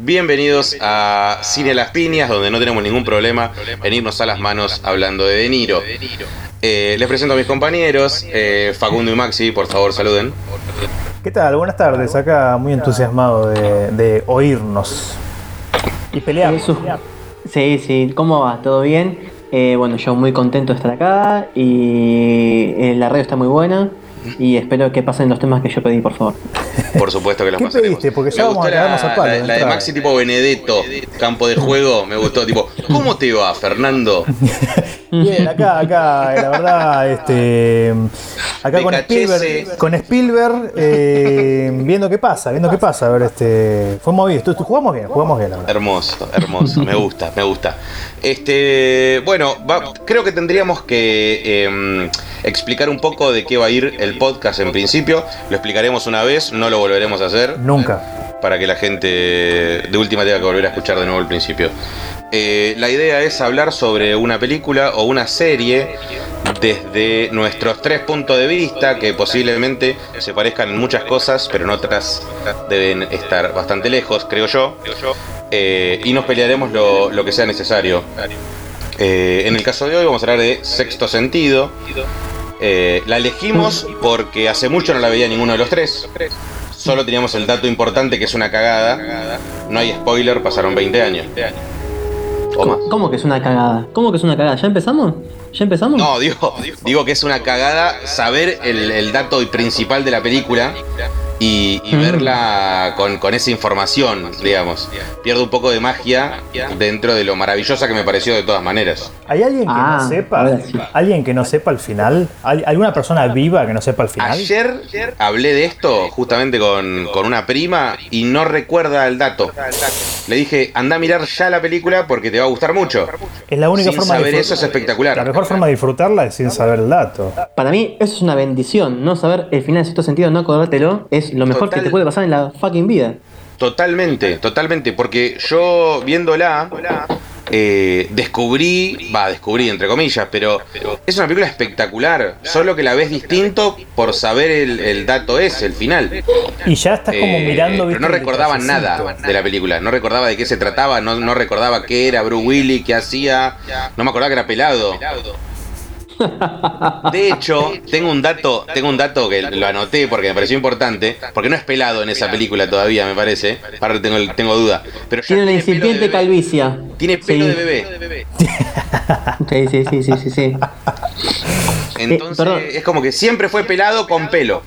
Bienvenidos a Cine Las Piñas, donde no tenemos ningún problema en irnos a las manos hablando de De Niro. Eh, les presento a mis compañeros, eh, Facundo y Maxi, por favor saluden. ¿Qué tal? Buenas tardes. Acá muy entusiasmado de, de oírnos y pelear. Sí, sí, ¿cómo va? ¿Todo bien? Eh, bueno, yo muy contento de estar acá y eh, la radio está muy buena y espero que pasen los temas que yo pedí, por favor. Por supuesto que los ¿Qué pasaremos. pediste? Porque Me ya vamos a quedarnos la, a palo la- de la de. Maxi tipo Benedetto, campo de juego, me gustó. Tipo, ¿cómo te va, Fernando? Bien, acá, acá, la verdad, este, acá con. Spielberg, con Spielberg, eh, viendo qué pasa, viendo qué pasa. A ver, este, fue movido. Tú- tú- Jugamos bien, jugamos bien, la verdad. Hermoso, hermoso, me gusta, me gusta. Este, bueno, va- creo que tendríamos que em, explicar un poco de qué va a ir el podcast en principio. Lo explicaremos una vez, no lo volveremos a hacer Nunca. para que la gente de última tenga que volver a escuchar de nuevo el principio. Eh, la idea es hablar sobre una película o una serie desde nuestros tres puntos de vista, que posiblemente se parezcan en muchas cosas, pero en otras deben estar bastante lejos, creo yo. Eh, y nos pelearemos lo, lo que sea necesario. Eh, en el caso de hoy vamos a hablar de Sexto Sentido. Eh, la elegimos porque hace mucho no la veía ninguno de los tres. Solo teníamos el dato importante que es una cagada. No hay spoiler, pasaron 20 años. O más. ¿Cómo que es una cagada? ¿Cómo que es una cagada? ¿Ya empezamos? ¿Ya empezamos? No, digo, digo que es una cagada saber el, el dato principal de la película y, y Mm. verla con, con esa información, digamos. Pierdo un poco de magia dentro de lo maravillosa que me pareció de todas maneras. ¿Hay alguien que Ah, no sepa? ahora sí. ¿Alguien que no sepa el final? ¿Hay- ¿Alguna persona viva que no sepa el final? Ayer hablé de esto justamente con, con una prima y no recuerda el dato. Le dije, anda a mirar ya la película porque te va a gustar mucho. Es la única Sin forma de saber disfrut- eso es espectacular. La mejor forma de disfrutarla es sin saber el dato. Para mí eso es una bendición. No saber el final en cierto sentido, no acordártelo, es lo mejor Total. que te puede pasar en la fucking vida. Totalmente, totalmente, porque yo viéndola eh, descubrí, va, descubrí entre comillas, pero es una película espectacular, solo que la ves distinto por saber el, el dato ese, el final. Y ya estás como Eh, mirando. pero no recordaba nada de la película, no recordaba de qué se trataba, no, no recordaba qué era Bruce Willis, qué hacía, no me acordaba que era pelado. De hecho, tengo un dato, tengo un dato que lo anoté porque me pareció importante, porque no es pelado en esa película todavía, me parece. Ahora tengo, tengo duda. Pero Tiene una incipiente calvicia. Tiene pelo de bebé. Sí, sí, sí, sí, sí, sí. Entonces perdón. es como que siempre fue pelado con pelo.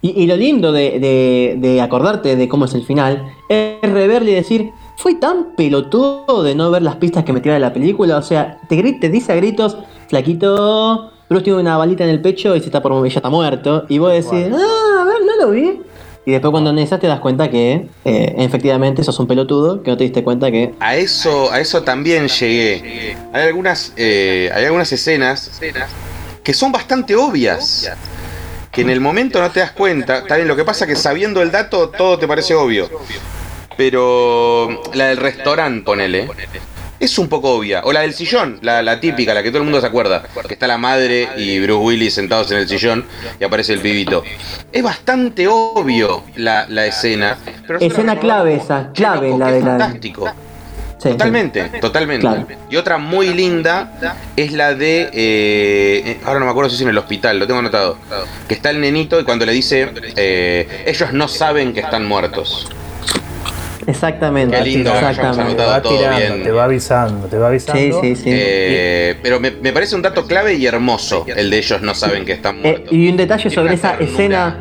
Y, lo lindo de acordarte de cómo es el final es reverle y decir, fui tan pelotudo de no ver las pistas que me tiraba la película. O sea, te, te dice a gritos, flaquito, Bruce tiene una balita en el pecho y se está por morir, ya está muerto. Y vos decís, ah, a ver, no lo vi. Y después cuando analizas te das cuenta que eh, efectivamente sos un pelotudo, que no te diste cuenta que... A eso, a eso también llegué. Hay algunas, eh, hay algunas escenas que son bastante obvias. Que en el momento no te das cuenta. Está bien, lo que pasa es que sabiendo el dato todo te parece obvio. Pero la del restaurante, ponele. Es un poco obvia. O la del sillón, la, la típica, la que todo el mundo se acuerda. Que está la madre y Bruce Willis sentados en el sillón y aparece el pibito. Es bastante obvio la, la escena. pero Escena clave esa, "Qué clave loco, la de la- fantástico. Sí, sí. Totalmente, totalmente. Claro. Y otra muy linda es la de. eh, eh, ahora no me acuerdo si es en el hospital, lo tengo anotado. Que está el nenito y cuando le dice. eh, ellos no saben que están muertos. Exactamente. Qué lindo exactamente. Te va todo tirando, bien. te va avisando, te va avisando. Sí, sí, sí. Eh, pero me, me parece un dato clave y hermoso el de ellos no saben que están Eh, muertos. y un detalle sobre esa ternura. escena,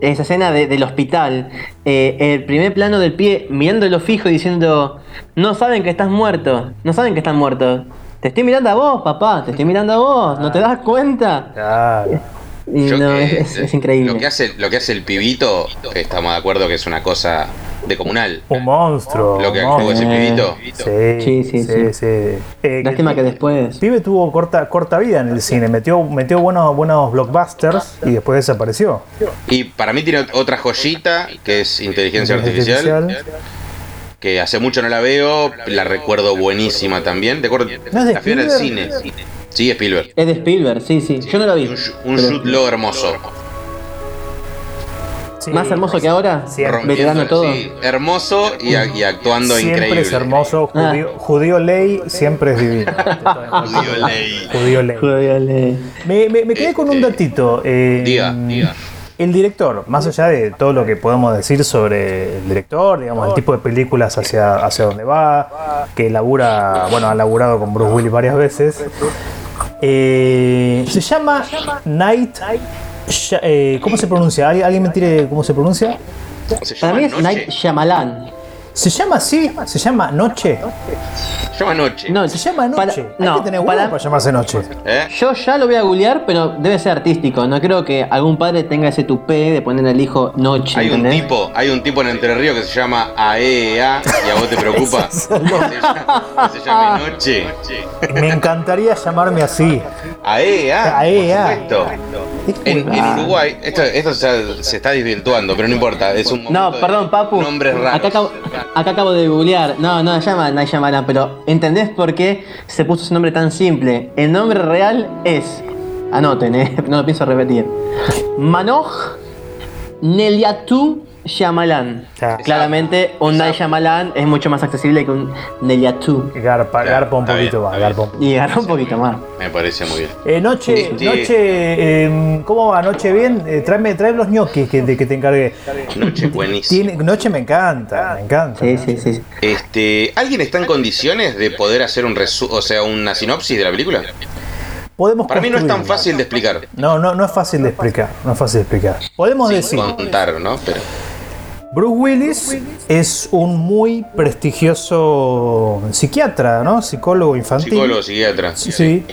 esa escena de- del hospital, eh, el primer plano del pie mirándolo fijo y diciendo, no saben que estás muerto, no saben que estás muerto. Te estoy mirando a vos, papá, te estoy mirando a vos, ¿no te das cuenta? Claro. Y Yo no, que- es, es increíble. Lo que, hace, lo que hace el pibito, estamos de acuerdo que es una cosa de comunal. Un monstruo. Lo que actúa ese monstruo. pibito. Sí, Sí, sí, sí, sí. sí. Eh, Lástima que después... Pibe tuvo corta, corta vida en el cine, metió, metió buenos, buenos blockbusters y después desapareció. Y para mí tiene otra joyita que es inteligencia artificial. que hace mucho no la veo, la recuerdo buenísima también. ¿Te acuerdas? ¿No la fui al cine. Sí, Spielberg. Es de Spielberg, sí, sí. Yo no lo vi. Un, shoot low hermoso. Sí. Más hermoso que ahora. Siempre. Veterano todo. sí, hermoso y, actuando Siempre increíble. es hermoso. Judío, judío ley siempre es divino. Judío ley. Judío ley. Me, me- me quedé con un Este, datito. eh, Diga, diga. El director, más allá de todo lo que podemos decir sobre el director, digamos, el tipo de películas hacia, hacia donde va, que labura, bueno, ha laburado con Bruce Willis varias veces, eh, se llama Night. Eh, ¿Cómo se pronuncia? ¿Alguien, me tire cómo se pronuncia? Se Para mí es Noche. Night Shyamalan. ¿Se llama así? ¿Se llama Noche? Se llama Noche. No, Se llama para- Noche. Hay no, que tener huevo para- para llamarse Noche. ¿Eh? Yo ya lo voy a googlear, pero debe ser artístico. No creo que algún padre tenga ese tupé de poner al hijo noche. Hay un tipo, hay un tipo en Entre Ríos que se llama AEA y a vos te preocupa. que se llama, se llame Noche. Me encantaría llamarme así. AEA, AEA. por supuesto. En, en Uruguay, esto, esto se, se está desvirtuando, pero no importa, es un No, perdón, Papu. Nombres raros. Acá acabo, acá acabo de googlear. No, no, llama Shyamalan, pero ¿entendés por qué se puso ese nombre tan simple? El nombre real es. Anoten, eh, no lo pienso repetir. Manoj Neliatu Shyamalan. Ya. Claramente, un Night Shyamalan es mucho más accesible que un Neliatu. Garpa, Claro, garpa un poquito bien, más, garpa un poquito. Y agarró un poquito más. Me parece muy bien. Eh, noche, noche, eh, ¿cómo va? Noche bien. Eh, tráeme, tráeme los ñoquis que, te encargué. Noche buenísima. Tiene- noche me encanta, me encanta. Sí, sí, sí. Este, ¿alguien está en condiciones de poder hacer un resu o sea, una sinopsis de la película? Podemos Para mí no es tan fácil de explicar. No, no, no es fácil de explicar. No es fácil de explicar. Podemos decir, contar, ¿no? Pero Bruce Willis es un muy prestigioso psiquiatra, ¿no? Psicólogo infantil. psicólogo, psiquiatra. Sí, sí,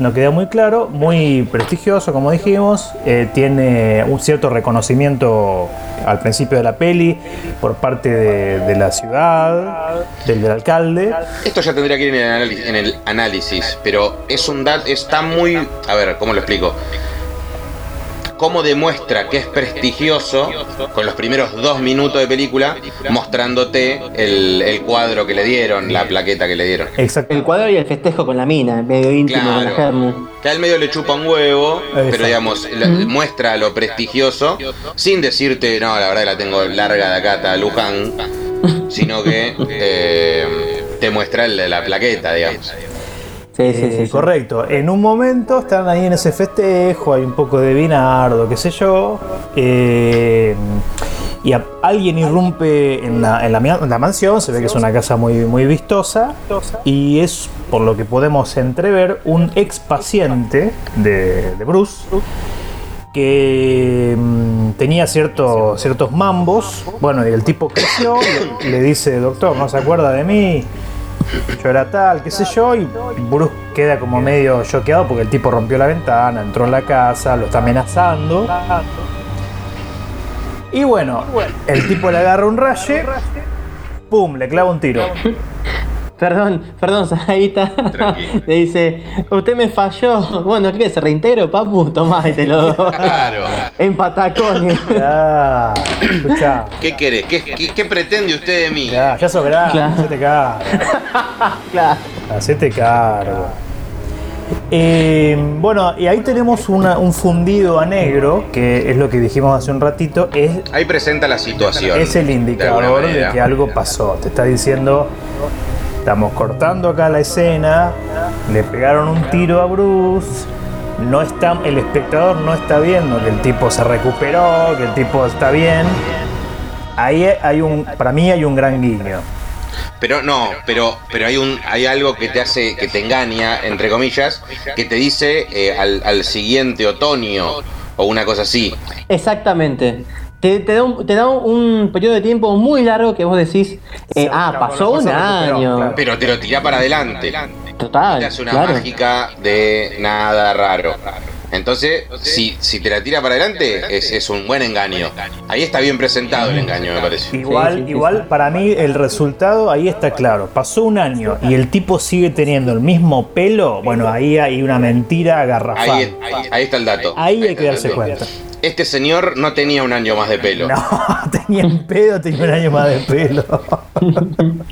no queda muy claro, muy prestigioso, como dijimos, eh, tiene un cierto reconocimiento al principio de la peli por parte de, de la ciudad, del, del alcalde. Esto ya tendría que ir en el análisis, en el análisis pero es un dato, está muy... A ver, ¿cómo lo explico? Cómo demuestra que es prestigioso con los primeros dos minutos de película, mostrándote el, el cuadro que le dieron, la plaqueta que le dieron. Exacto. El cuadro y el festejo con la mina, medio íntimo con la Claro. Que al medio le chupa un huevo, Exacto. pero digamos, la- muestra lo prestigioso, sin decirte, no, la verdad que la tengo larga de acá hasta Luján, sino que eh, te muestra el- la plaqueta, digamos. Sí, sí, sí. Eh, sí. correcto. En un momento están ahí en ese festejo, hay un poco de vinardo, qué sé yo. eh, y a- alguien irrumpe en la, en la mia- en la mansión, se ve que es una casa muy, muy vistosa. Y es, por lo que podemos entrever, un ex paciente de, de Bruce. Que mm, tenía ciertos ciertos mambos. Bueno, y el tipo creció, le, le dice, doctor, ¿no se acuerda de mí? Yo era tal, qué sé yo, y Bruce queda como medio choqueado porque el tipo rompió la ventana, entró en la casa, lo está amenazando. Y bueno, el tipo le agarra un raye, pum, le clava un tiro. Perdón, perdón. Tranquilo. Le dice, usted me falló. Bueno, ¿qué se reintegro, papu? Tomá y te lo doy. Claro. En patacones. Ya, escuchá, ¿Qué querés? ¿Qué, qué, qué pretende usted de mí? ya, ya sos grande, Claro. hacete cargo, claro. hacete cargo. Eh, bueno, y ahí tenemos una- un fundido a negro, que es lo que dijimos hace un ratito, es Ahí presenta la situación. es el indicador de, que algo pasó. Te está diciendo, estamos cortando acá la escena, le pegaron un tiro a Bruce, no está, el espectador no está viendo que el tipo se recuperó, que el tipo está bien. Ahí hay un, para mí hay un gran guiño. Pero no, pero, pero hay un, hay algo que te hace, que te engaña, entre comillas, que te dice eh, al, al siguiente otoño o una cosa así. Exactamente. Te, te da, un, te da un periodo de tiempo muy largo que vos decís, eh, ah, claro, pasó un año. claro. Pero te lo tira para adelante. Total. Te hace una claro. mágica de nada raro. Entonces, si, si te la tira para adelante, es, es un buen engaño. Ahí está bien presentado el engaño, me parece. Igual, Sí, sí, sí, igual para mí el resultado ahí está claro. Pasó un año y el tipo sigue teniendo el mismo pelo. Bueno, ahí hay una mentira garrafal. Ahí, ahí, ahí está el dato. Ahí hay que darse dato. cuenta. Este señor no tenía un año más de pelo. No, tenía un pedo, tenía un año más de pelo.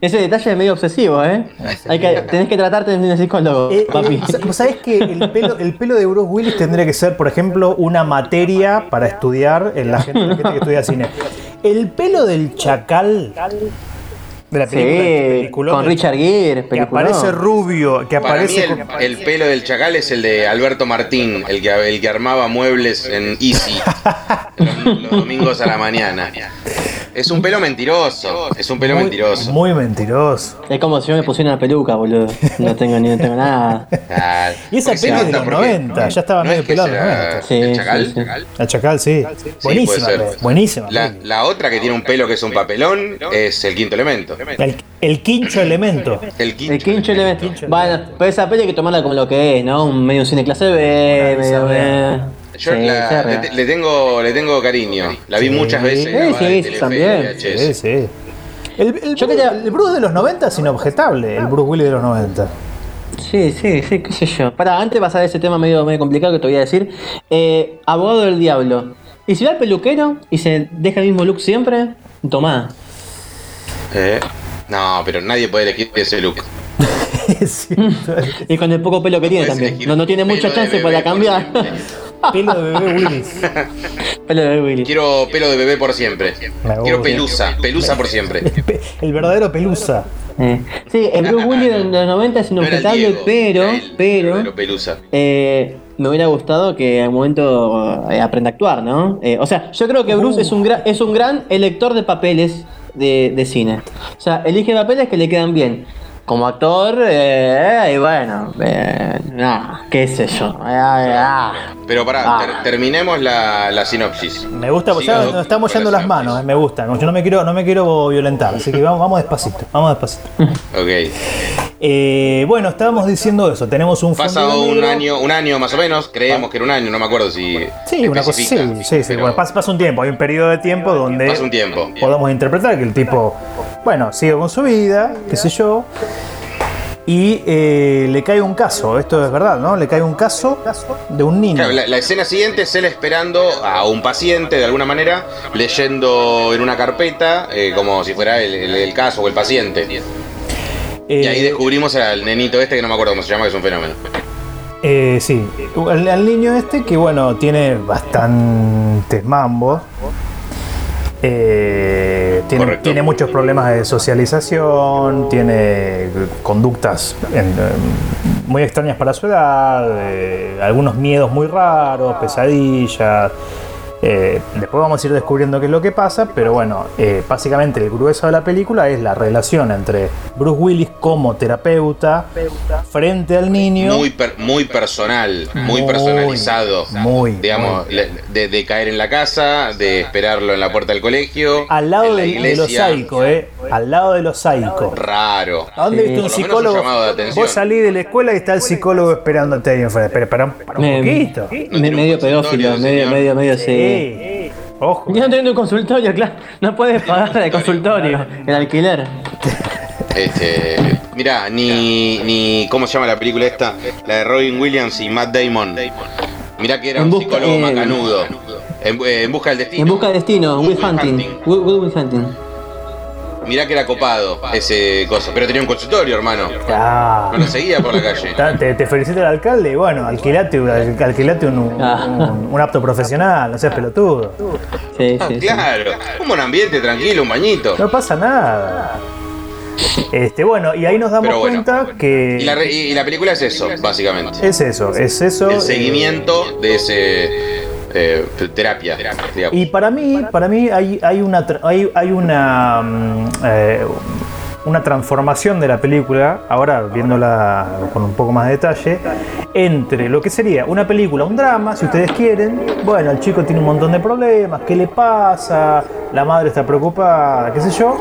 Ese detalle es medio obsesivo, ¿eh? Hay que, tenés que tratarte de un psicólogo, Eh, papi. eh, ¿Sabés que el pelo, el pelo de Bruce Willis tendría que ser, por ejemplo, una materia para estudiar en la gente, la gente que estudia cine? El pelo del chacal de la película, Sí, peliculón con Richard Gere, que aparece rubio, que Para mí aparece el, con- el pelo del chacal es el de Alberto Martín, el que, el que armaba muebles en Easy los, los domingos a la mañana. Es un pelo mentiroso, es un pelo muy, mentiroso. muy mentiroso. Es como si yo me pusiera una peluca, boludo. No tengo ni no tengo nada. Ah, Y esa peli de los porque 90, ya estaba no medio es que pelado en los sea 90. Sí, el chacal. sí. La chacal, sí. Sí, buenísima, buenísima. La, otra que tiene un pelo que es un papelón es el quinto elemento. El, el quincho elemento. El quinto, El quincho elemento. Quincho Bueno, pero esa peli hay que tomarla como lo que es, ¿no? Un medio cine clase B, medio. B. Yo Sí, la- cerra. le, le tengo, le tengo cariño. La vi Sí. muchas veces. Sí, sí, también. VHS. Sí, sí. El, el, Yo Bruce, quería- el Bruce de los 90 es inobjetable, el Bruce Willis de los 90. Sí, sí, sí, qué sé yo. Para, antes de pasar a ese tema medio, medio complicado que te voy a decir. Eh, abogado del diablo. Y si va al peluquero y se deja el mismo look siempre, tomá. Eh, No, pero nadie puede elegir ese look. Y con el poco pelo que tiene también. No, no tiene mucha chance para por cambiar. Pelo de bebé Willis. pelo de Willy. Quiero pelo de bebé por siempre. Quiero pelusa, pelusa por siempre. El, verdadero pelusa. Eh, Sí, el Bruce Willis de los 90 es inobjetable, pero, el pero, pelusa. eh, me hubiera gustado que un momento eh, aprenda a actuar, ¿no? Eh, o sea, yo creo que Bruce es un, gran es un gran elector de papeles de, de cine. O sea, elige papeles que le quedan bien. Como actor, eh, y bueno, eh, nah, qué sé yo. Eh, ah. Pero pará, Ah. ter- terminemos la, la sinopsis. Me gusta, pues ya nos estamos yendo la las manos, eh, me gusta. Yo no me quiero, no me quiero violentar, así que vamos, vamos despacito, vamos despacito. Ok. Eh, bueno, estábamos diciendo eso, tenemos un Pasa fondo un negro. año, un año más o menos, creemos que era un año, no me acuerdo si. Sí, una cosa, sí, sí, sí. Bueno, pasa, pasa un tiempo, hay un periodo de tiempo donde Pasa un tiempo. podemos interpretar que el tipo, bueno, sigue con su vida, qué sé yo, y eh, le cae un caso, esto es verdad, ¿no? Le cae un caso de un niño. Claro, la, la escena siguiente es él esperando a un paciente de alguna manera, leyendo en una carpeta, eh, como si fuera el, el- el caso o el paciente. Eh, Y ahí descubrimos al nenito este que no me acuerdo cómo se llama, que es un fenómeno. Eh, sí, al, al niño este que bueno, tiene bastantes mambos. Eh, tiene, muchos problemas de socialización, tiene conductas en- eh, muy extrañas para su edad, eh, algunos miedos muy raros, pesadillas. Eh, después vamos a ir descubriendo qué es lo que pasa, pero bueno, eh, básicamente el grueso de la película es la relación entre Bruce Willis como terapeuta frente al niño. Muy, per- muy personal, muy, Muy, personalizado. muy, Digamos, le- de, de caer en la casa, de esperarlo en la puerta del colegio. Al lado de, de ¿eh? Al lado de los psicos. Raro. ¿A dónde Sí. viste un lo psicólogo? Vos salís de la escuela y está el psicólogo esperándote ahí enfrente. Pero para, un- para un Me- poquito. No medio pedófilo, medio, medio, medio, sí. Sí. Ojo. Ya no teniendo un consultorio, claro. No puedes pagar el consultorio, el alquiler. Este, mirá, ni, ni. ¿Cómo se llama la película esta? La de Robin Williams y Matt Damon. Mirá que era En un psicólogo eh, macanudo. En, eh, en busca del destino. En busca de destino, Will Hunting. Will, Will Will Hunting. Mirá que era copado ese cosa. Pero tenía un consultorio, hermano. Ah. No lo seguía por la calle. Te, te felicita el alcalde y bueno, alquilate, al- alquilate un, un- Ah. un- un apto profesional, no seas pelotudo. Sí, Ah, sí, sí. claro. Un buen ambiente, tranquilo, un bañito. No pasa nada. Este, bueno, y ahí nos damos bueno. cuenta que Y la, y la película es eso, básicamente. es eso, es eso. El eh, seguimiento de ese. Eh, terapia, digamos. Y para mí, para mí hay, hay una hay, hay una mm, eh, una transformación de la película, ahora viéndola con un poco más de detalle, entre lo que sería una película, un drama, si ustedes quieren. Bueno, el chico tiene un montón de problemas, ¿qué le pasa? La madre está preocupada, qué sé yo.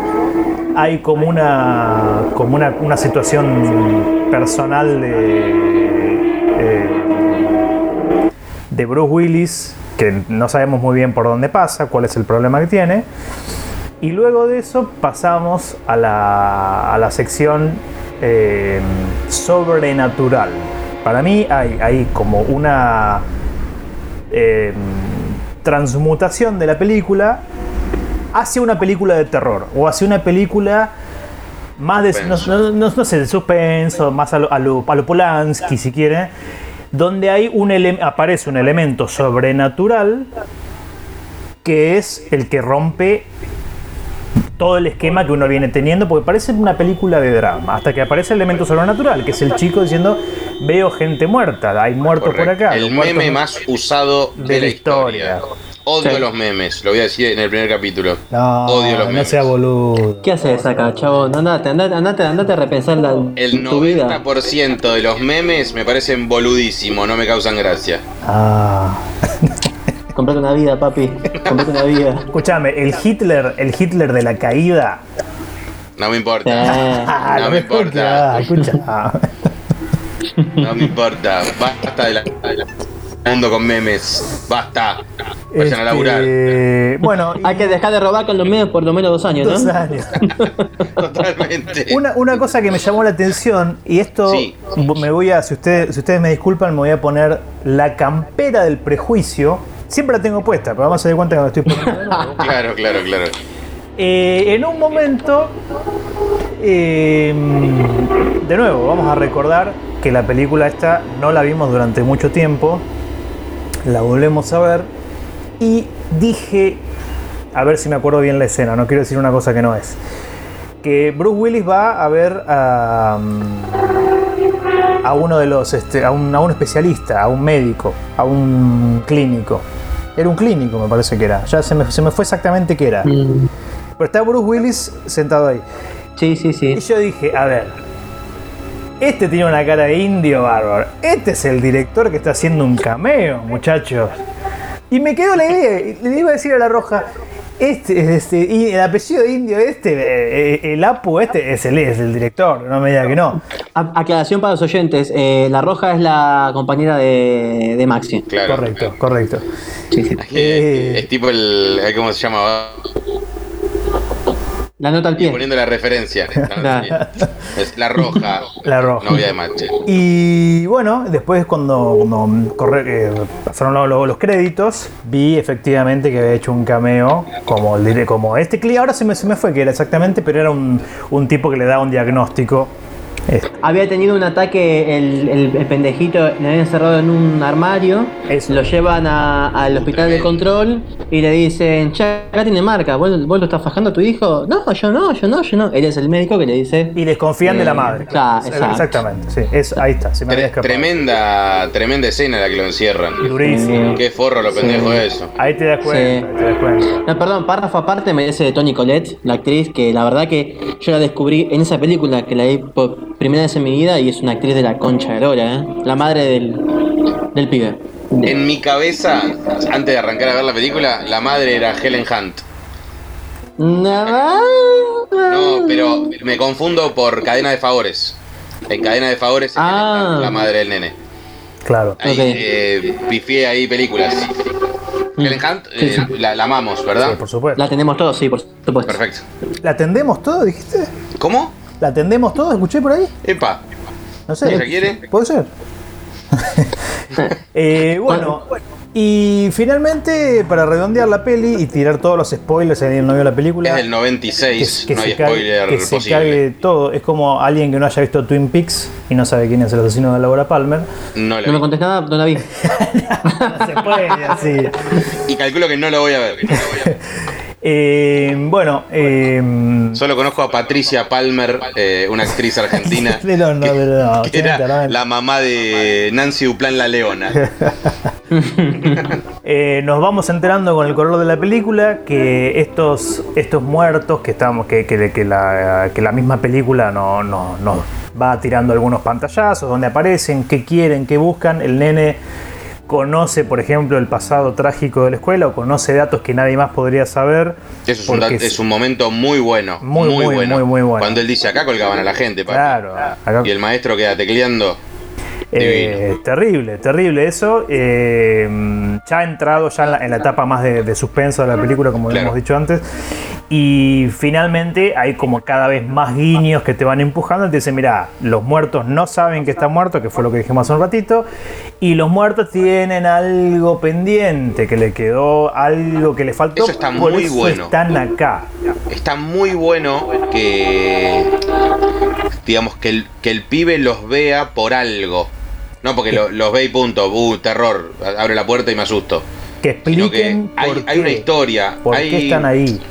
Hay como una como una, una situación personal de de Bruce Willis, que no sabemos muy bien por dónde pasa, cuál es el problema que tiene. Y luego de eso pasamos a la, a la sección eh, sobrenatural. Para mí hay, hay como una... eh, transmutación de la película hacia una película de terror o hacia una película más de, no, Suspenso. no- no- no sé, de suspenso, más a lo, a lo- a lo Polanski si quiere, donde hay un aparece un elemento sobrenatural que es el que rompe todo el esquema que uno viene teniendo, porque parece una película de drama, hasta que aparece el elemento sobrenatural, que es el chico diciendo, veo gente muerta, hay muertos por acá. El meme más usado de, la historia. Odio Sí. los memes, lo voy a decir en el primer capítulo. No, Odio los no memes. sea boludo. ¿Qué haces acá, chavo? Andate, andate, andate, andate a repensar la, El tu vida. 90% de los memes me parecen boludísimos, no me causan gracia. Ah. Comprate una vida, papi. Comprate una vida. Escúchame, el Hitler, el Hitler de la caída. No me importa. Eh, Ah, No me importa. Escucha, escucha. No me importa. Basta de la, de la- mundo con memes. Basta. Vayan a laburar. Este, Bueno, Hay que dejar de robar con los medios por lo menos dos años, dos ¿no? años. Totalmente. Una, una cosa que me llamó la atención, y esto Sí. me voy a, si ustedes, si ustedes me disculpan, me voy a poner la campera del prejuicio. Siempre la tengo puesta, pero vamos a dar cuenta que me estoy poniendo de nuevo. Claro, claro, claro. Eh, en un momento, eh, de nuevo, vamos a recordar que la película esta no la vimos durante mucho tiempo, la volvemos a ver y dije, a ver si me acuerdo bien la escena, no quiero decir una cosa que no es, que Bruce Willis va a ver a, a uno de los, este, a, un, a un especialista, a un médico, a un clínico. Era un clínico, me parece que era. Ya se me, se me fue exactamente qué era. Mm, Pero está Bruce Willis sentado ahí. Sí, sí, sí. Y yo dije, a ver, este tiene una cara de indio bárbaro. Este es el director que está haciendo un cameo, muchachos. Y me quedó la idea. y Le iba a decir a la roja, este, este, y el apellido de indio este, eh, eh, el Apu este, es el, es el director, no me diga que no. A- aclaración para los oyentes. eh, la Roja es la compañera de, de Maxi. Claro. Correcto, correcto. Sí, sí. Eh. Es tipo el. ¿Cómo se llama? La nota al pie. Poniendo la referencia. Es la roja. La roja. Novia de Mache. Y bueno, después cuando, cuando corre- eh, pasaron lo- lo- los créditos, vi efectivamente que había hecho un cameo como, como este clip. Ahora se me, se me fue que era exactamente, pero era un, un tipo que le daba un diagnóstico. Este, Había tenido un ataque, el, el- el pendejito le habían encerrado en un armario, Eso. lo llevan a- al hospital de control y le dicen, che, acá tiene marca, ¿Vos, vos lo estás fajando a tu hijo? No, yo no, yo no, yo no. Él es el médico que le dice... y desconfían de la Eh, madre. claro. Exactamente, sí. Es, ahí está, se me había Tre- escapado. tremenda, tremenda escena la que lo encierran. Durísimo. Qué forro lo pendejo Sí. eso. Ahí te das cuenta, Sí. ahí te das cuenta. No, perdón, párrafo aparte me dice de Toni Collette, la actriz, que la verdad que yo la descubrí en esa película que la vi por primera vez en mi vida y es una actriz de la concha de Lora, ¿eh? La madre del, del pibe. En mi cabeza, antes de arrancar a ver la película, la madre era Helen Hunt. No, No, pero me confundo por cadena de favores. En cadena de favores es Ah. Hunt, la madre del nene. Claro. Ahí Ok. eh, pifié ahí películas. Helen Hunt, Sí, eh, sí. La, la amamos, ¿verdad? Sí, por supuesto. La tenemos todos, sí, por supuesto. Perfecto. ¿La atendemos todo, dijiste? ¿Cómo? ¿La atendemos todo? ¿Escuché por ahí? Epa, No sé. ¿ella quiere? Puede ser. Eh, bueno, y finalmente, para redondear la peli y tirar todos los spoilers, si alguien no vio la película, Es del 96, no hay se cague- spoiler que se cague todo. Es como alguien que no haya visto Twin Peaks y no sabe quién es el asesino de Laura Palmer. No la No me nada, no la vi. No se puede así. Y calculo que no lo voy a ver. Eh, bueno, eh, Solo conozco a Patricia Palmer, eh, una actriz argentina. de los- no, de los- no, que era la mamá de Nancy Duplán la Leona. Nos vamos enterando con el color de la película que estos, estos muertos que estamos que, que- que la, que la misma película no, no- nos va tirando algunos pantallazos donde aparecen, qué quieren, qué buscan. El nene conoce, por ejemplo, el pasado trágico de la escuela o conoce datos que nadie más podría saber. Eso es un, es un momento muy bueno. Muy, muy, bueno. muy, muy bueno. Cuando él dice acá colgaban a la gente, papi. Claro, acá- Y el maestro queda tecleando. Eh, terrible, terrible eso. Eh, ya ha entrado ya en la, en la etapa más de, de suspenso de la película, como Claro. hemos dicho antes. Y finalmente hay como cada vez más guiños que te van empujando. Te dicen, mira, los muertos no saben que está muerto, que fue lo que dijimos hace un ratito. Y los muertos tienen algo pendiente, que le quedó algo que le faltó. Eso está por muy eso bueno. Están acá. Está muy bueno que. Digamos, que el, que el pibe los vea por algo. No porque lo- los ve y punto. Uh, terror. Abre la puerta y me asusto. Que expliquen hay, hay una historia. ¿Por hay- qué están ahí?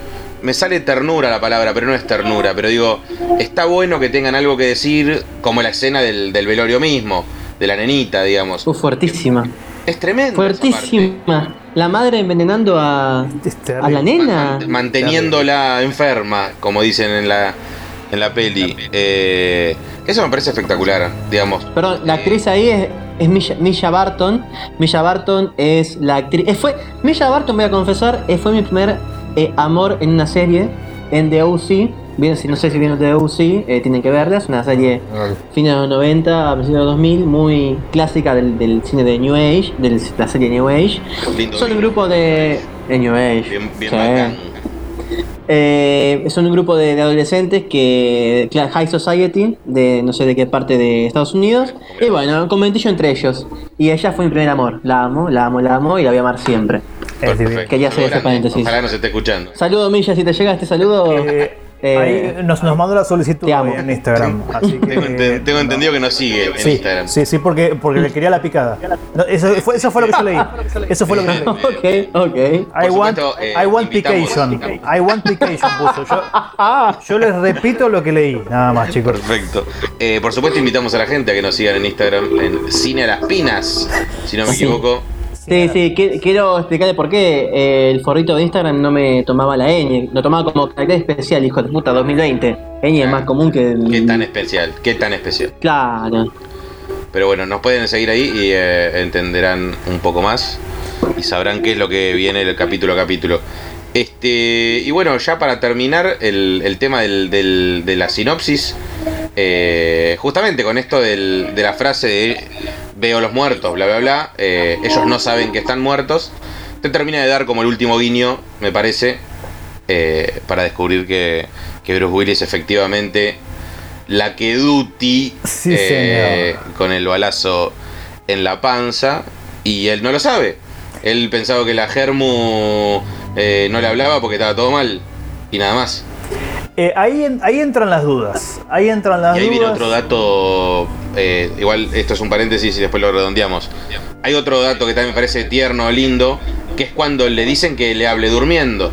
Me sale ternura la palabra, pero no es ternura. Pero digo, está bueno que tengan algo que decir, como la escena del, del velorio mismo, de la nenita, digamos. Uf, fuertísima. Es tremendo. Fuertísima. La madre envenenando a, a la nena. Man- manteniéndola enferma, como dicen en la, en la peli. Eh, eso me parece espectacular, digamos. Perdón, la Eh, actriz ahí es, es Misha, Misha Barton. Misha Barton es la actriz. eh, fue, Misha Barton, voy a confesar, fue mi primer eh, amor en una serie, en The O.C. Bien, si no sé si vieron The O.C., eh, tienen que verla. Es una serie fines de los 90, a principios de los 2000, muy clásica del, del cine de New Age, de la serie New Age. Lindo Son un grupo de, de New Age. Bien, bien Sí. bacán. Eh, son un grupo de, de adolescentes que. High Society, de no sé de qué parte de Estados Unidos. Y bueno, comentillo entre ellos. Y ella fue mi primer amor. La amo, la amo, la amo y la voy a amar siempre. Es. Perfecto. Quería hacer ese paréntesis. Ojalá nos esté escuchando. Saludo, Milla, si te llega este saludo. Eh, eh, ahí nos, nos mandó la solicitud en Instagram. Así que, Tengo, enten- tengo entendido que nos sigue en Sí, Instagram. sí, sí, porque, porque le quería la picada. No, eso, fue, eso fue lo que yo leí. Eso fue lo que yo leí. ok, ok. I want, supuesto, eh, I want pication. I want pication puso. Yo, yo les repito lo que leí, nada más, chicos. Perfecto. Eh, por supuesto, invitamos a la gente a que nos sigan en Instagram en Cine a las Pinas, si no me Sí. equivoco. Sí, sí, qui- quiero explicarle por qué eh, el forrito de Instagram no me tomaba la ñ, lo tomaba como carácter especial, hijo de puta, 2020. ñ es más común que el... Qué tan especial, qué tan especial. Claro. Pero bueno, nos pueden seguir ahí y eh, entenderán un poco más y sabrán qué es lo que viene el capítulo a capítulo. Este, y bueno, ya para terminar el, el tema del- del- de la sinopsis, eh, justamente con esto del- de la frase de veo los muertos, bla, bla, bla, eh, ellos no saben que están muertos, te termina de dar como el último guiño, me parece, eh, para descubrir que, que Bruce Willis efectivamente la que Duty Sí, eh, con el balazo en la panza y él no lo sabe. Él pensaba que la Germu eh, no le hablaba porque estaba todo mal y nada más. Eh, ahí, ahí entran las dudas. Ahí entran las Y ahí viene otro dato, eh, igual esto es un paréntesis y después lo redondeamos. Hay otro dato que también me parece tierno, lindo, que es cuando le dicen que le hable durmiendo,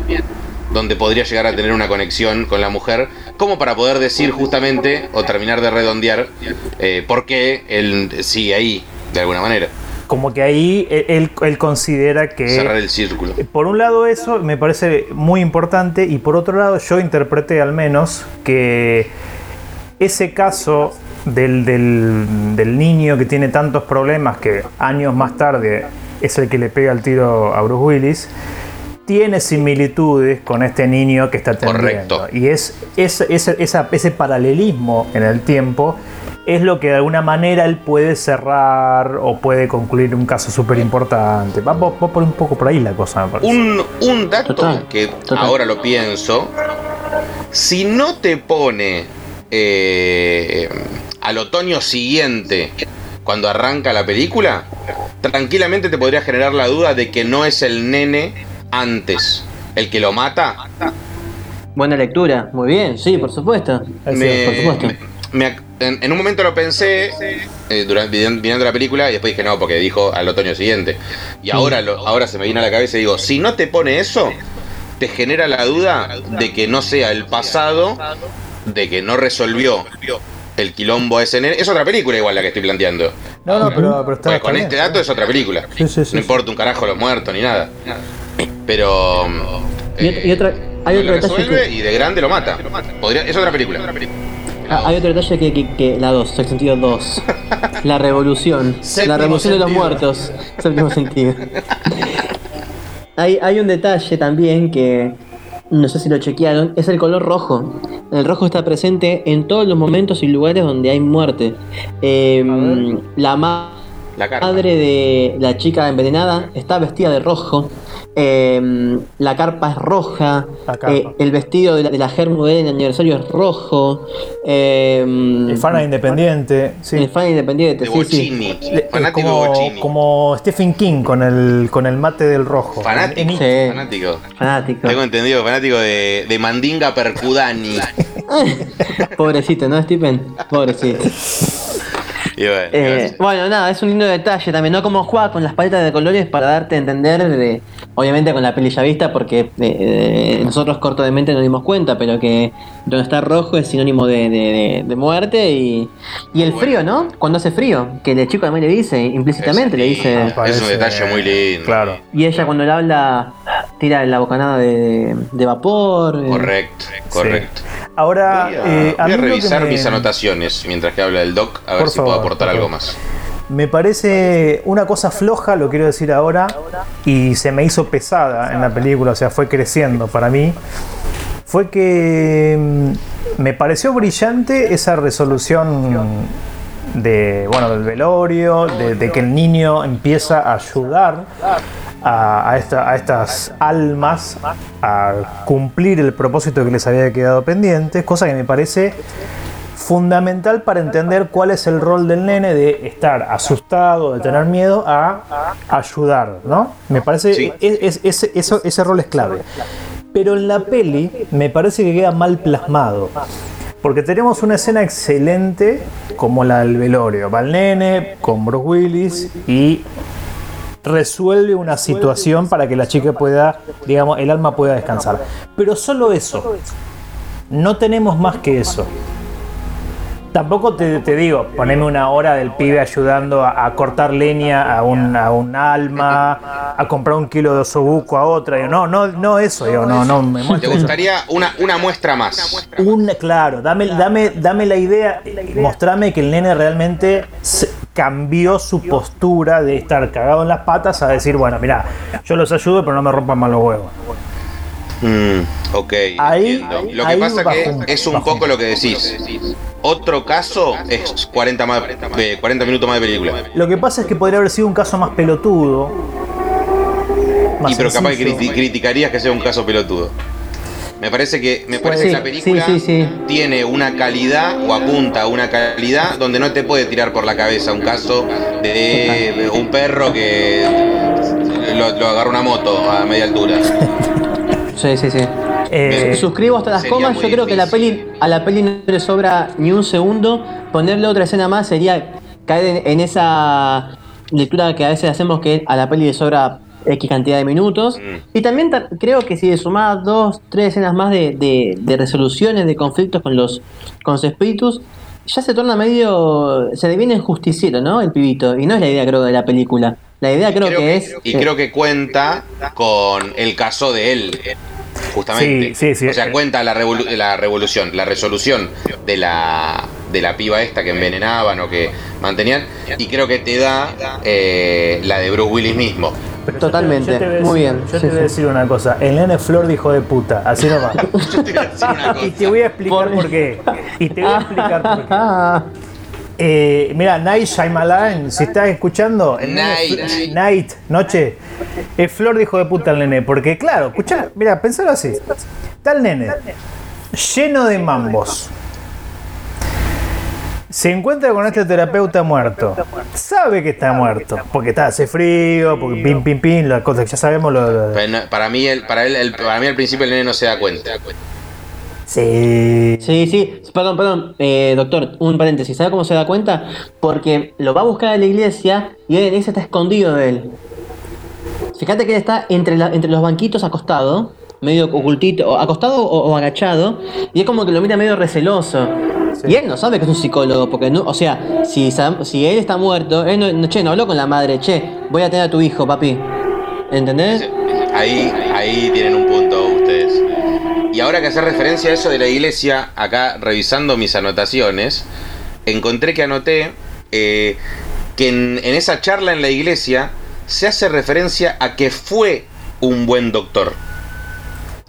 donde podría llegar a tener una conexión con la mujer, como para poder decir justamente o terminar de redondear eh, por qué él sigue ahí, de alguna manera. Como que ahí eh, él, él considera que. Cerrar el círculo. Por un lado eso me parece muy importante y por otro lado yo interpreté al menos que ese caso del, del- del niño que tiene tantos problemas que años más tarde es el que le pega el tiro a Bruce Willis, tiene similitudes con este niño que está atendiendo. Correcto. Y es, es- esa- ese paralelismo en el tiempo es lo que de alguna manera él puede cerrar o puede concluir un caso súper importante. Va, va- va por un poco por ahí la cosa, me parece. Un, un dato Total, que total. ahora lo pienso, si no te pone eh, al otoño siguiente, cuando arranca la película, tranquilamente te podría generar la duda de que no es el nene antes el que lo mata. Buena lectura, muy bien, sí, por supuesto. Es Me- por supuesto. me- en, en un momento lo pensé eh, durante viendo la película y después dije no, porque dijo al otoño siguiente. Y ahora, lo- ahora se me viene a la cabeza y digo, si no te pone eso, te genera la duda de que no sea el pasado, de que no resolvió el quilombo ese nene. Es otra película igual la que estoy planteando. No, no, pero, pero está, Porque está con bien. este dato es otra película. Sí, sí, sí, no sí. importa un carajo los muertos ni nada. Pero... Y y otra- hay no otro lo detalle resuelve que- y de grande lo mata. Podría- es otra película. Ah, hay otro detalle que, que, que- la 2, el sentido 2. La revolución. La revolución de los muertos. Séptimo sentido. Hay, hay un detalle también que no sé si lo chequearon, es el color rojo. El rojo está presente en todos los momentos y lugares donde hay muerte. Em, la ma- La madre de la chica envenenada está vestida de rojo. Eh, la carpa es roja, carpa. eh, el vestido de la, de la Germu en el aniversario es rojo, eh, El fan independiente. Sí. el fan independiente, De sí, sí. Bocini. Le- eh, Fanático como, de Bocini. como Stephen King con el, con el mate del rojo. Fanático. Sí. Fanático. Fanático. Tengo entendido, fanático de, de Mandinga Percudani. Pobrecito, ¿no, Stephen? Pobrecito. Y bueno, Eh, bueno, nada, es un lindo detalle también, ¿no? Como juega con las paletas de colores para darte a entender, eh, obviamente con la peli ya vista, porque eh, eh, nosotros corto de mente nos dimos cuenta, pero que donde está rojo es sinónimo de, de- de- de muerte y, y el frío, ¿no? Cuando hace frío, que el chico también le dice, implícitamente le dice... Es un detalle muy lindo. Claro. Y ella cuando le habla, tira la bocanada de, de vapor. eh, Correcto, correcto. Ahora, Voy a, eh, voy a revisar me- mis anotaciones mientras que habla el doc, a ver Por si puedo favor, aportar por algo favor. más. Me parece una cosa floja, lo quiero decir ahora, y se me hizo pesada en la película, o sea, fue creciendo para mí. Fue que mm, me pareció brillante esa resolución de, bueno, del velorio, de, de que el niño empieza a ayudar a, a esta- a estas almas a cumplir el propósito que les había quedado pendiente, cosa que me parece fundamental para entender cuál es el rol del nene de estar asustado, de tener miedo, a ayudar, ¿no? Me parece Sí. es- es- ese, eso- ese rol es clave. Pero en la peli me parece que queda mal plasmado. Porque tenemos una escena excelente como la del velorio. Va el nene con Bruce Willis y resuelve una situación para que la chica pueda, digamos, el alma pueda descansar. Pero solo eso. No tenemos más que eso. Tampoco te, te digo, poneme una hora del pibe ayudando a, a cortar leña a un, a un alma, a comprar un kilo de osobuco a otra. Digo, no, no, no eso, digo, no, no me ¿Te gustaría una, una muestra más? Una, claro, dame, dame, dame la idea, mostrame que el nene realmente se- cambió su postura de estar cagado en las patas a decir, bueno, mira, yo los ayudo, pero no me rompan mal los huevos. Mm, ok, Ahí- entiendo. Lo que ahí pasa que un- es un poco un- lo que decís. Otro caso es 40, más, eh, 40 minutos más de película. Lo que pasa es que podría haber sido un caso más pelotudo. más Y pero capaz que criticarías que sea un caso pelotudo. Me parece que me parece Sí, que la película sí, sí, sí. tiene una calidad o apunta a una calidad donde no te puede tirar por la cabeza un caso de un perro que lo, lo agarra una moto a media altura. Sí, sí, sí. Eh, Suscribo hasta las comas. Yo creo que la peli, a la peli no le sobra ni un segundo. Ponerle otra escena más sería caer en, en esa lectura que a veces hacemos que a la peli le sobra X cantidad de minutos. Mm. Y también ta- creo que si le sumás dos, tres escenas más de, de- de resoluciones de conflictos con los, con los espíritus, ya se torna medio. Se deviene justiciero, ¿no? El pibito. Y no es la idea, creo, de la película. La idea creo, que, es. y creo que cuenta con el caso de él justamente Sí, sí, sí. o sea cuenta la, revolu- la revolución la resolución de la de la piba esta que envenenaban o que mantenían y creo que te da eh, la de Bruce Willis mismo pero yo te- Totalmente, yo te muy bien, Yo sí, te voy a decir una cosa. El nene Flor dijo de puta. Así no va. Yo te voy a decir una y te voy a explicar Por- por qué. Y te voy a explicar por qué. Eh, mira, Night Shyamalan, si estás escuchando, el Night. Noche, el Flor dijo de puta al nene, porque claro, escuchá, mira, pensalo así, está el nene, lleno de mambos, se encuentra con este terapeuta muerto, sabe que está muerto, porque está, hace frío, porque pim, pim, pim, las cosas que ya sabemos, lo, no- para mí el, para él el- para mí al principio el nene no se da cuenta sí, Sí, sí, perdón, perdón, eh, doctor, un paréntesis, ¿sabe cómo se da cuenta? Porque lo va a buscar a la iglesia y él en ese está escondido de él. Fíjate que él está entre, la- entre los banquitos acostado, medio ocultito, o acostado o, o agachado, y es como que lo mira medio receloso. Y él no sabe que es un psicólogo, porque no, o sea, si, si él está muerto, él no, no, che, no habló con la madre, che, voy a tener a tu hijo, papi. ¿Entendés? Ahí, ahí tienen un punto ustedes. Y ahora que hace referencia a eso de la iglesia, acá revisando mis anotaciones, encontré que anoté eh, que en, en esa charla en la iglesia se hace referencia a que fue un buen doctor.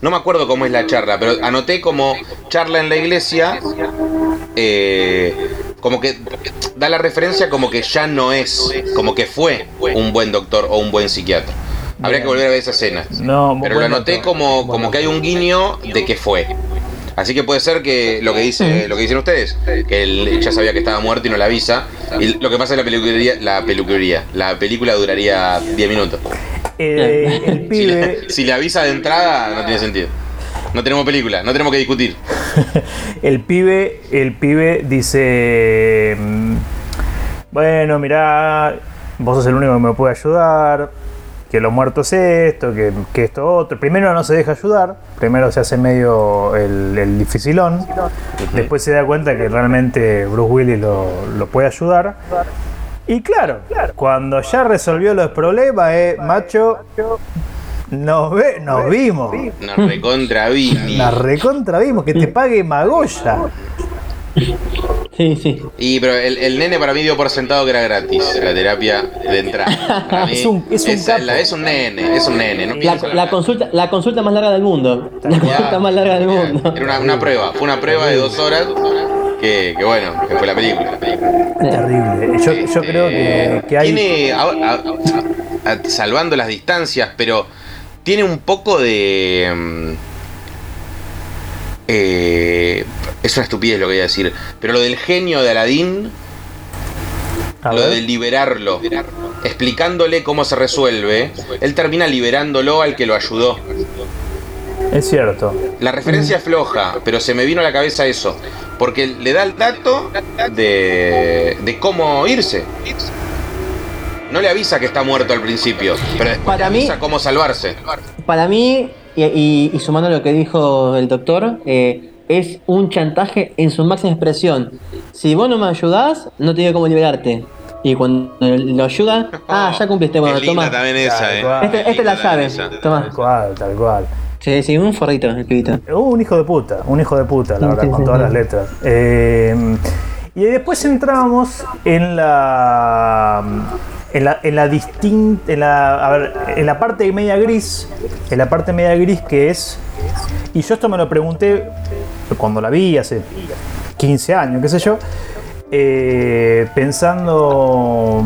No me acuerdo cómo es la charla, pero anoté como charla en la iglesia, eh, como que da la referencia como que ya no es, como que fue un buen doctor o un buen psiquiatra. Habría que volver a ver esa escena. No, Pero lo anoté como, como que hay un guiño de que fue. Así que puede ser que lo que dice, lo que dicen ustedes, que él ya sabía que estaba muerto y no le avisa. Y lo que pasa es la peluquería, la peluquería, la película duraría 10 minutos. Eh, el Si pibe, le, si le avisa de entrada, no tiene sentido. No tenemos película, no tenemos que discutir. el pibe, el pibe dice, mm, bueno, mirá, vos sos el único que me puede ayudar, que lo muerto es esto, que, que esto otro. Primero no se deja ayudar, primero se hace medio el, el dificilón, después se da cuenta que realmente Bruce Willis lo, lo puede ayudar. Y claro, cuando ya resolvió los problemas, eh, macho, nos, ve, nos vimos. Nos recontra Vini. La recontra vimos, que te pague Magoya. Sí, sí. Y pero el, el nene para mí dio por sentado que era gratis la terapia de entrada. Es un- es un es, capo. la- es un nene, es un nene. No La, la la- consulta, la consulta más larga del mundo. La consulta más larga del mundo. Era una, una prueba, fue una prueba de dos horas que, que bueno, que fue la película. Terrible. Yo, yo creo que, que hay. Tiene, a- a- a- salvando las distancias, pero tiene un poco de... mm, eh, es una estupidez lo que voy a decir, pero lo del genio de Aladín, a lo de liberarlo, explicándole cómo se resuelve, él termina liberándolo al que lo ayudó. Es cierto. La referencia es floja, pero se me vino a la cabeza eso. Porque le da el dato de, de cómo irse. No le avisa que está muerto al principio, pero después Para le mí- avisa cómo salvarse. Para mí, y, y- y sumando lo que dijo el doctor, eh, es un chantaje en su máxima expresión. Si vos no me ayudás, no te digo cómo liberarte. Y cuando lo ayudan, ah, ya cumpliste, bueno, Es linda toma. también esa, eh. Este- es la llave. Toma. Tal cual, tal cual. Sí, sí, un forrito el pibito. Uh, un hijo de puta, un hijo de puta, la Sí, verdad, sí, con sí, todas las letras. Eh, y después entramos en la. En la, en la distinta. En la, a ver, en la parte media gris. En la parte media gris que es. Y yo esto me lo pregunté cuando la vi hace 15 años, qué sé yo. eh, pensando.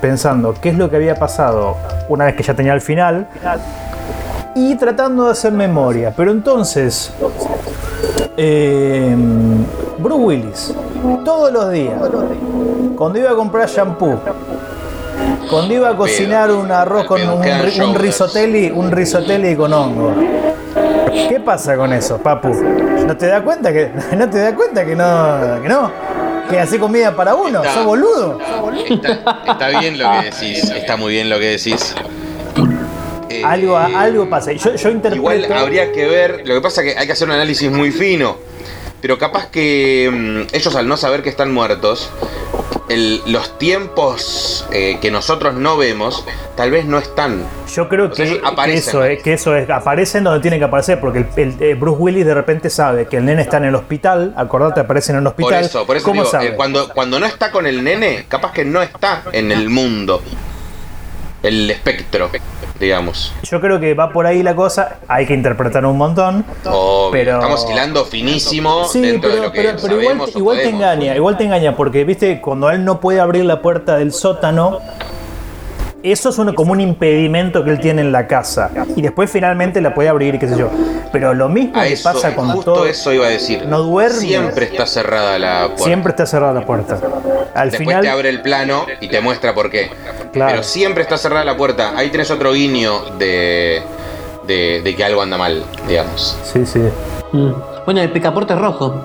Pensando qué es lo que había pasado una vez que ya tenía el final y tratando de hacer memoria. Pero entonces, eh, Bruce Willis, todos los días, cuando iba a comprar shampoo, cuando iba a cocinar un arroz con un, un risotelli, un risotelli con hongo. ¿Qué pasa con eso, papu? ¿No te das cuenta que no te das cuenta que no que no? Que hace comida para uno, Está- sos boludo. Está, está bien lo que decís, está muy bien lo que decís. Eh, Algo, algo pasa. Yo, yo interpreto Igual habría que ver, lo que pasa es que hay que hacer un análisis muy fino, pero capaz que mm, ellos al no saber que están muertos, el- los tiempos eh, que nosotros no vemos, tal vez no están. Yo creo O sea, que, aparecen. eso es, que eso es, aparecen donde tienen que aparecer, porque el, el- eh, Bruce Willis de repente sabe que el nene está en el hospital, acordate, aparece en el Por hospital. eso, por eso ¿Cómo digo, sabe? eh, cuando, cuando no está con el nene, capaz que no está en el mundo. El espectro, digamos. Yo creo que va por ahí la cosa, hay que interpretar un montón. Pero- Estamos hilando finísimo Sí, dentro de pero, lo que pero, pero igual, te engaña, igual te engaña, porque viste, cuando él no puede abrir la puerta del sótano, eso es un- como un impedimento que él tiene en la casa. Y después finalmente la puede abrir, qué sé yo. Pero lo mismo A que eso, pasa con justo todo. eso iba a decir. No duerme. Siempre está cerrada la puerta. Siempre está cerrada la puerta. Al Después final. te abre el plano y te muestra por qué. Claro. Pero siempre está cerrada la puerta. Ahí tenés otro guiño de, de, de que algo anda mal, digamos. Sí, sí. Mm. Bueno, el picaporte rojo.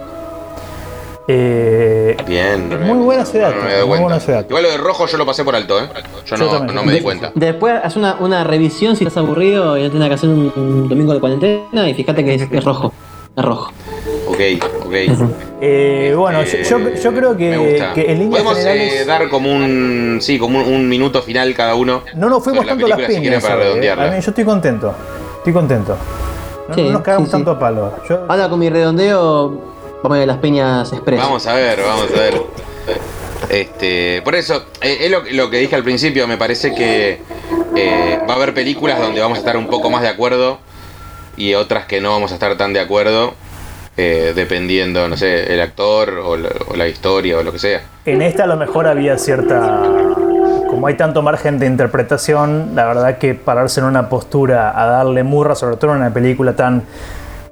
Eh, Bien. Muy buena ese dato, No me doy muy buena ese dato. Igual lo de rojo yo lo pasé por alto, ¿eh? Yo, Yo no, también. no me di cuenta. Después haz una, una revisión si estás aburrido y no tienes que hacer un, un domingo de cuarentena y fíjate que es, es rojo. Es rojo. Ok, ok. eh, bueno, yo, yo- yo creo que, que en líneas Podemos eh, generales. dar como un. Sí, como un, un minuto final cada uno. no nos fuimos sobre la tanto las si piñas. para hoy, eh. redondearla. A mí, yo estoy contento. Estoy contento. No, Sí, no nos cagamos sí, sí. tanto a palo. Yo- Ahora con mi redondeo, vamos a ver las peñas express. Vamos a ver, vamos a ver. Este, por eso, eh, es lo, lo que dije al principio, me parece que eh, va a haber películas donde vamos a estar un poco más de acuerdo y otras que no vamos a estar tan de acuerdo, eh, dependiendo, no sé, el actor o la, o la historia o lo que sea. En esta a lo mejor había cierta. como como hay tanto margen de interpretación, la verdad que pararse en una postura a darle murra, sobre todo en una película tan,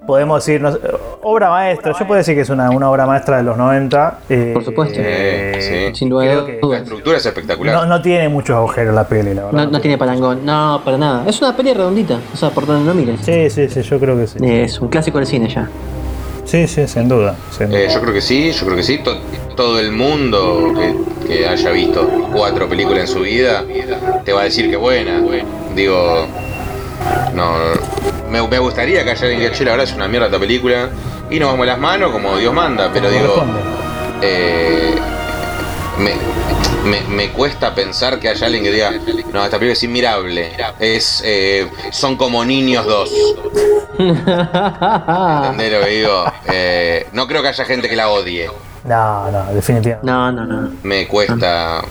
podemos decir, no sé, obra maestra, yo puedo decir que es una, una obra maestra de los 90. eh, Por supuesto. Sí. Sin duda. creo que- La estructura es espectacular. no, no tiene muchos agujeros la peli, la verdad. No, no tiene parangón, no, para nada. Es una peli redondita, o sea, por donde no mires. Sí, sí, sí, yo creo que sí. Es un clásico del cine ya. Sí, sí, sin duda. sin duda. Eh, yo creo que sí, yo creo que sí. To- todo el mundo que, que haya visto cuatro películas en su vida te va a decir que buena. Digo, no, me, me gustaría que haya alguien que diga, "Che, la verdad es una mierda esta película. Y nos vamos las manos como Dios manda, pero Como digo, eh, me, me- me cuesta pensar que haya alguien que diga, no, esta película es inmirable. Es, eh, son como niños dos. ¿Entendés lo que digo? Eh, no creo que haya gente que la odie. No, no, definitivamente. No, no, no. Me cuesta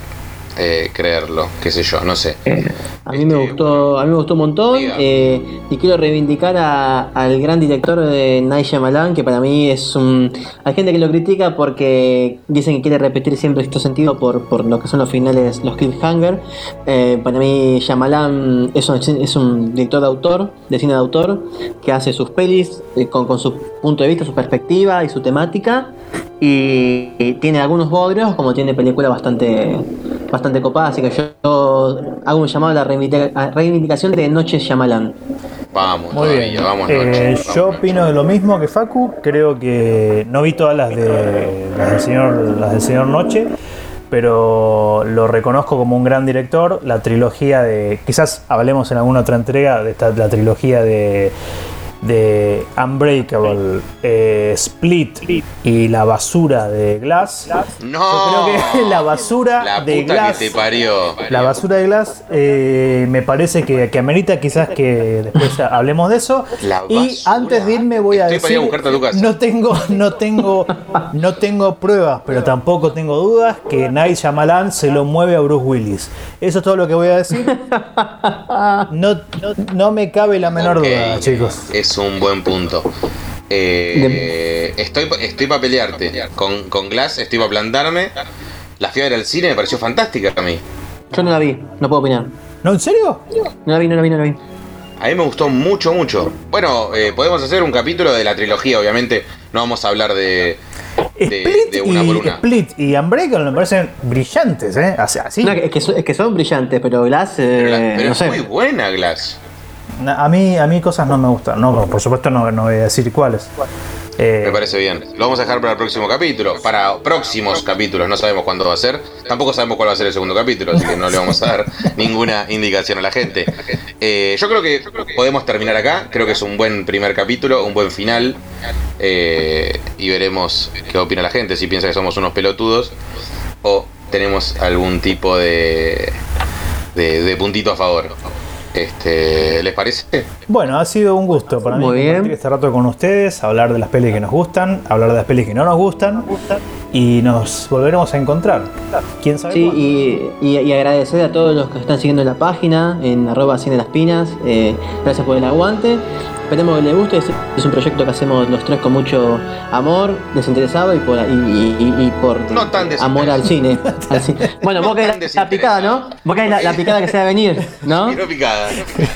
eh, creerlo, qué sé yo, no sé. Eh, a mí me gustó, a mí me gustó un montón eh, y quiero reivindicar a- al gran director de Night Shyamalan que para mí es un, hay gente que lo critica porque dicen que quiere repetir siempre este sentido por, por lo que son los finales, los cliffhanger. Para mí Shyamalan es un, es un director de autor, de cine de autor que hace sus pelis con, con su punto de vista, su perspectiva y su temática y, y tiene algunos bodrios como tiene películas bastante bastante copadas así que yo, yo hago un llamado a la reivindicación de Noche Shyamalan Vamos, Muy todavía, bien. vamos, Eh, noche. vamos, yo noche. opino de lo mismo que Facu. Creo que no vi todas las de las del señor, las del señor Noche, pero lo reconozco como un gran director. La trilogía de, quizás hablemos en alguna otra entrega de esta, la trilogía de de Unbreakable, eh, Split y la basura de Glass. No, Yo creo que la basura la de puta Glass. que te parió. La basura de Glass eh, me parece que, que amerita quizás que después hablemos de eso. La y antes de irme voy a Estoy para ir decir a a tu casa. no tengo no tengo no tengo pruebas, pero tampoco tengo dudas que Night Shyamalan se lo mueve a Bruce Willis. Eso es todo lo que voy a decir. No, no, no me cabe la menor duda, chicos. Es un buen punto. Eh, estoy estoy para pelearte. Con, con Glass estoy para plantarme. La fiebre al cine me pareció fantástica a mí. yo no la vi no puedo opinar ¿No, en serio? no la vi no la vi no la vi A mí me gustó mucho, mucho. Bueno, eh, podemos hacer un capítulo de la trilogía, obviamente. No vamos a hablar de, de, Split, de una por y, una. Split y Unbreakable me parecen brillantes, ¿eh? O sea, así. No, es, que son, es que son brillantes pero Glass eh, Pero, la- pero no es sé muy buena Glass. A mí, a mí cosas no me gustan. No, por supuesto no, no voy a decir cuáles. Eh, Me parece bien. Lo vamos a dejar para el próximo capítulo. Para próximos capítulos. No sabemos cuándo va a ser. Tampoco sabemos cuál va a ser el segundo capítulo. Así que no le vamos a dar ninguna indicación a la gente. Eh, yo creo que podemos terminar acá. Creo que es un buen primer capítulo. Un buen final. Eh, y veremos qué opina la gente. Si piensa que somos unos pelotudos. O tenemos algún tipo de, de, de puntito a favor. Este, ¿Les parece? Bueno, ha sido un gusto para mí Muy bien. compartir este rato con ustedes, hablar de las pelis que nos gustan, hablar de las pelis que no nos gustan y nos volveremos a encontrar. ¿Quién sabe? Sí, cuándo? y, y- y agradecer a todos los que están siguiendo la página en arroba cine las pinas. eh, gracias por el aguante. Esperemos que les guste. Es, un proyecto que hacemos los tres con mucho amor, desinteresado y por, y, y- y- y por No tan desinteresado. amor al cine. al cine. Bueno, No vos querés la, la picada, ¿no? Vos querés la, la picada que se va a venir, ¿no? No picada.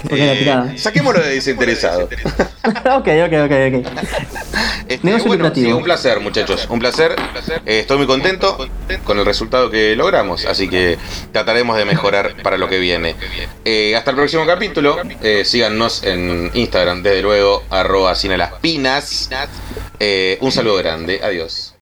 Porque la picada. saquémoslo de desinteresado. ok, ok, ok, ok. Este, Negocio bueno, sí, un placer, muchachos. Un placer. Eh, estoy muy contento con el resultado que logramos. Así que trataremos de mejorar para lo que viene. Eh, hasta el próximo capítulo. Eh, síganos en Instagram, desde luego, arroba cine las pinas. Eh, un saludo grande. Adiós.